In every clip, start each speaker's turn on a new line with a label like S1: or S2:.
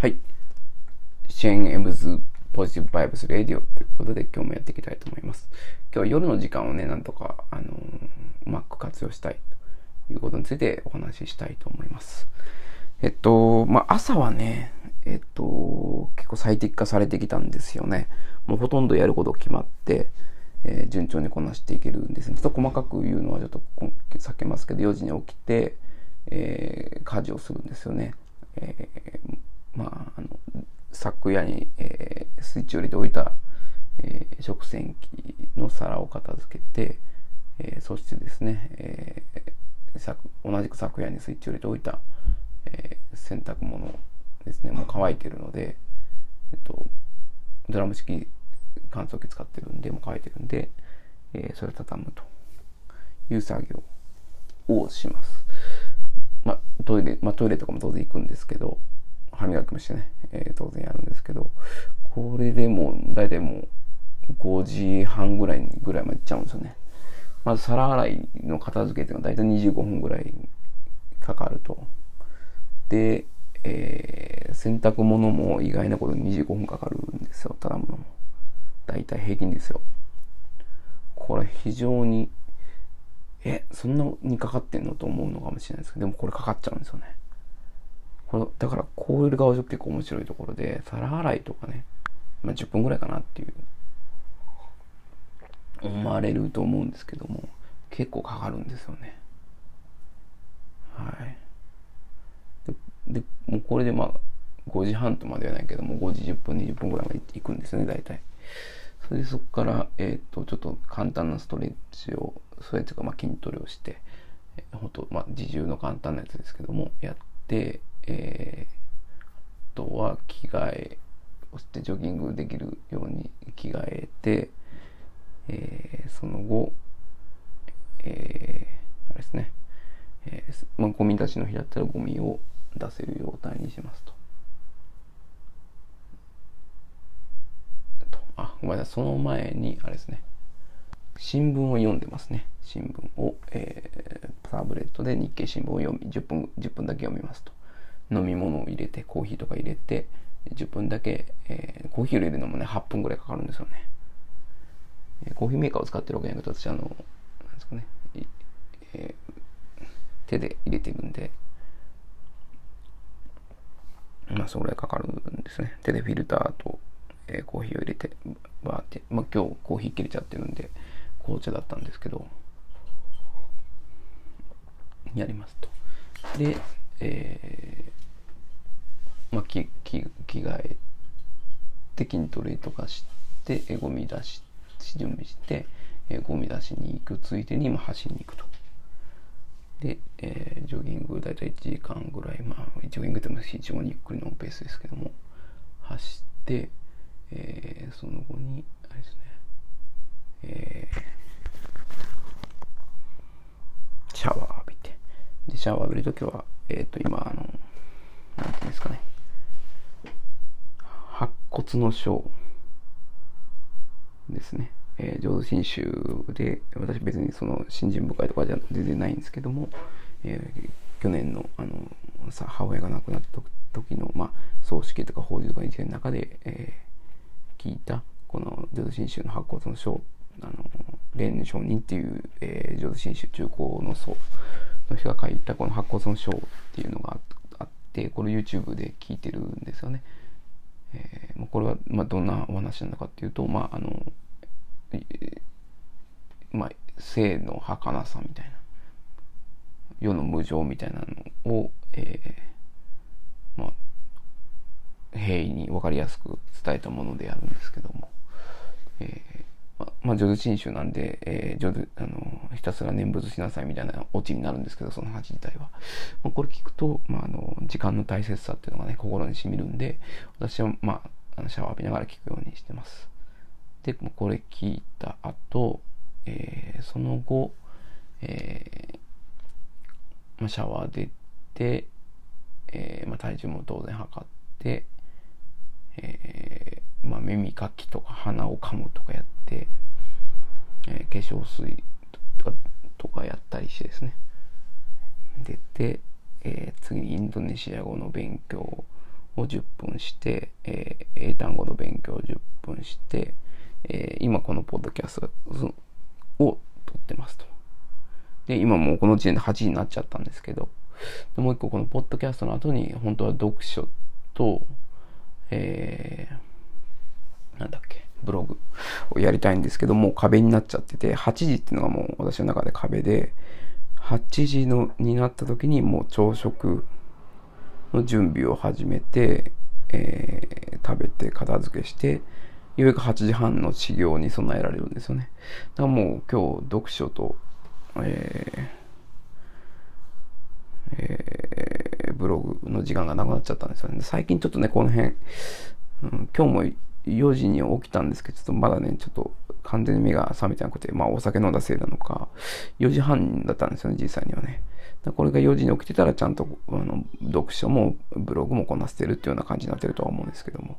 S1: はい。シェーン・エムズ・ポジティブ・バイブス・レディオということで今日もやっていきたいと思います。今日は夜の時間をね、なんとか、あのー、うまく活用したいということについてお話ししたいと思います。えっと、まあ、朝はね、えっと、結構最適化されてきたんですよね。もうほとんどやること決まって、えー、順調にこなしていけるんですね。ちょっと細かく言うのはちょっと避けますけど、4時に起きて、えー、家事をするんですよね。えーまあ、あの昨夜に、えー、スイッチを入れておいた、えー、食洗機の皿を片付けて、えー、そしてですね、えー、同じく昨夜にスイッチを入れておいた、えー、洗濯物ですねもう乾いてるので、えっと、ドラム式乾燥機使ってるんでもう乾いてるんで、えー、それを畳むという作業をします。まあ、トイレ、まあ、トイレとかも当然行くんですけど、歯磨きもしてね、えー、当然やるんですけど、これでもう、大体もう、5時半ぐらいぐらいまで行っちゃうんですよね。まず皿洗いの片付けっていうのは大体25分ぐらいかかると。で、えー、洗濯物も意外なことに25分かかるんですよ、ただものも。大体平均ですよ。これ非常に、え、そんなにかかってんの？と思うのかもしれないですけど、でもこれかかっちゃうんですよね。これだからこういう顔結構面白いところで、皿洗いとかね、まあ、10分ぐらいかなっていう、思われると思うんですけども、結構かかるんですよね。はい。で、もうこれでまあ、5時半とまではないけども、5時10分、20分ぐらいまで行くんですね、大体。それでそこから、えっ、と、ちょっと簡単なストレッチを、それというか、まあ、筋トレをして、えー、本当まあ、自重の簡単なやつですけども、やって、えー、あとは着替えをしてジョギングできるように着替えて、えー、その後、えー、あれですね、えーまあ、ゴミ出しの日だったらゴミを出せる状態にしますと。あ、ごめんなさい、その前に、あれですね、新聞を読んでますね。新聞を、えー、タブレットで日経新聞を読み、10分、10分だけ読みますと。飲み物を入れて、コーヒーとか入れて、10分だけ、えー、コーヒーを入れるのもね、8分ぐらいかかるんですよね。コーヒーメーカーを使ってるわけじゃなくて、私、あの、なんですかね、えー、手で入れてるんで、まあ、それぐらいかかるんですね。手でフィルターと、えー、コーヒーを入れて、バーって、まあ、今日コーヒー切れちゃってるんで、紅茶だったんですけど、やりますと。で、えー、まあ、着着着替えて筋トレとかしてえゴミ出し準備して、えゴミ出しに行くついでに、まあ、走りに行くと。で、えー、ジョギング大体1時間ぐらい、まあ、ジョギングっても非常にゆっくりのペースですけども、走って、えー、その後に、あれですね、えー、シャワー浴びて、で、シャワー浴びるときは、えっ、ー、と、今、あの、なんていうんですかね。白骨の章ですね。えー、浄土真宗で、私別にその信心深いとかじゃ全然ないんですけども、えー、去年の、あの、さ母親が亡くなった時の、まあ、葬式とか法事とか一連の中で、えー、聞いた、この浄土真宗の白骨の章、あの、霊の上人っていう、えー、浄土真宗中高の僧の人が書いたこの白骨の章っていうのがあって、これ YouTube で聞いてるんですよね。えー、これは、まあ、どんなお話なのかっていうと、まあ、あの、えー、まあ、生の儚さみたいな、世の無常みたいなのを、えー、まあ、平易に分かりやすく伝えたものであるんですけども、えーまあ、浄土真宗なんで、えー、浄土、あの、ひたすら念仏しなさいみたいなオチになるんですけど、その話自体は。まあ、これ聞くと、まあ、あの、時間の大切さっていうのがね、心に染みるんで、私は、まあ、あのシャワー浴びながら聞くようにしてます。で、これ聞いた後、えー、その後、えー、まあ、シャワー出て、えー、まあ、体重も当然測って、えー、まあ、耳かきとか鼻をかむとかやって、えー、化粧水とかやったりしてですね出て、えー、次にインドネシア語の勉強を10分して、えー、英単語の勉強を10分して、えー、今このポッドキャストを撮ってますと。で、今もうこの時点で8時になっちゃったんですけど、でもう一個このポッドキャストの後に、本当は読書と、えー、なんだっけ、ブログをやりたいんですけど、もう壁になっちゃってて、8時っていうのがもう私の中で壁で、8時のになった時にもう朝食の準備を始めて、えー、食べて片付けして、ようやく8時半の始業に備えられるんですよね。だからもう今日読書と、えー、えー、ブログの時間がなくなっちゃったんですよね。最近ちょっとね、この辺、うん、今日も4時に起きたんですけど、ちょっとまだね、ちょっと完全に目が覚めてなくて、まあお酒飲んだせいなのか、4時半だったんですよね、実際にはね。これが4時に起きてたらちゃんとあの読書もブログもこなせてるっていうような感じになってるとは思うんですけども。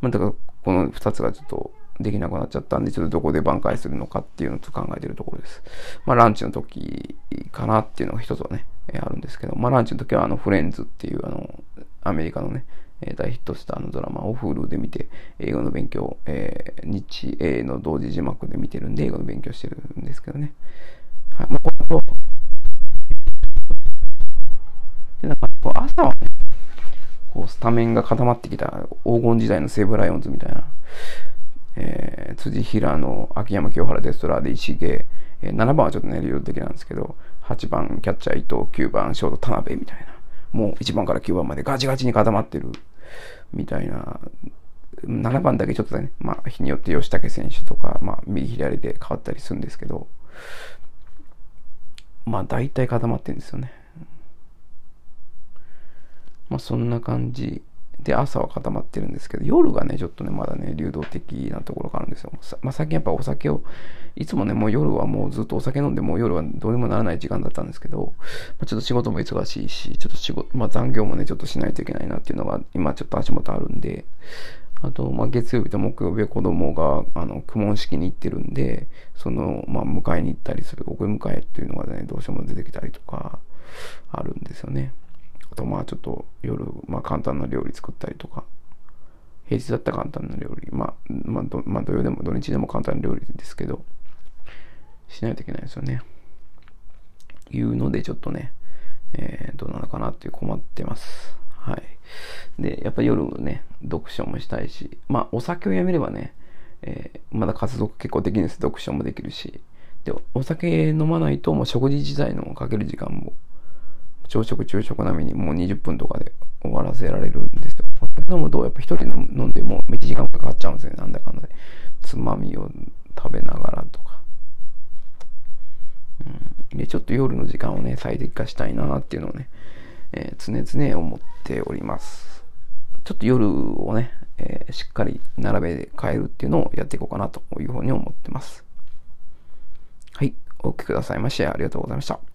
S1: まあだからこの2つがちょっとできなくなっちゃったんで、ちょっとどこで挽回するのかっていうのを考えてるところです。まあランチの時かなっていうのが一つはね、あるんですけど、まあランチの時はあのフレンズっていうあのアメリカのね、え大ヒットしたあのドラマを Hulu で見て、英語の勉強、えー、日英の同時字幕で見てるんで、英語の勉強してるんですけどね。はい。まあ、これと、で、なんか、こう朝はね、こう、スタメンが固まってきた黄金時代の西武ライオンズみたいな、えー、辻平野、秋山清原デストラーで石毛、えー、7番はちょっとね、流動的なんですけど、8番キャッチャー伊藤、9番ショート田辺みたいな、もう1番から9番までガチガチに固まってるみたいな、7番だけちょっとね、まあ、日によって吉武選手とか、まあ、右左で変わったりするんですけど、まあ、大体固まってるんですよね。まあ、そんな感じで、朝は固まってるんですけど、夜がね、ちょっとね、まだね、流動的なところがあるんですよ。まあ、最近やっぱお酒を、いつもね、もう夜はもうずっとお酒飲んで、もう夜はどうにもならない時間だったんですけど、まあ、ちょっと仕事も忙しいし、ちょっと仕事、まあ、残業もね、ちょっとしないといけないなっていうのが、今ちょっと足元あるんで、あと、まあ、月曜日と木曜日は子供が、あの、苦問式に行ってるんで、その、まあ、迎えに行ったりする、送り迎えっていうのがね、どうしても出てきたりとか、あるんですよね。と、まあ、ちょっと夜、まあ、簡単な料理作ったりとか、平日だったら簡単な料理、まあ、まあ、どまあ、土曜でも土日でも簡単な料理ですけど、しないといけないですよね。いうので、ちょっとね、えー、どうなのかなって困ってます。はい。で、やっぱ夜ね、読書もしたいし、まあ、お酒をやめればね、えー、まだ活動結構できるんです。読書もできるし。で、お酒飲まないと、もう食事自体のかける時間も、朝食、昼食並みにもう20分とかで終わらせられるんですよ。飲むと、やっぱ一人飲んでも1時間かかっちゃうんですよね。なんだかんだで。つまみを食べながらとか。うん、で、ちょっと夜の時間をね、最適化したいなっていうのをね、えー、常々思っております。ちょっと夜をね、えー、しっかり並べで変えるっていうのをやっていこうかなというふうに思ってます。はい。お聞きくださいましてありがとうございました。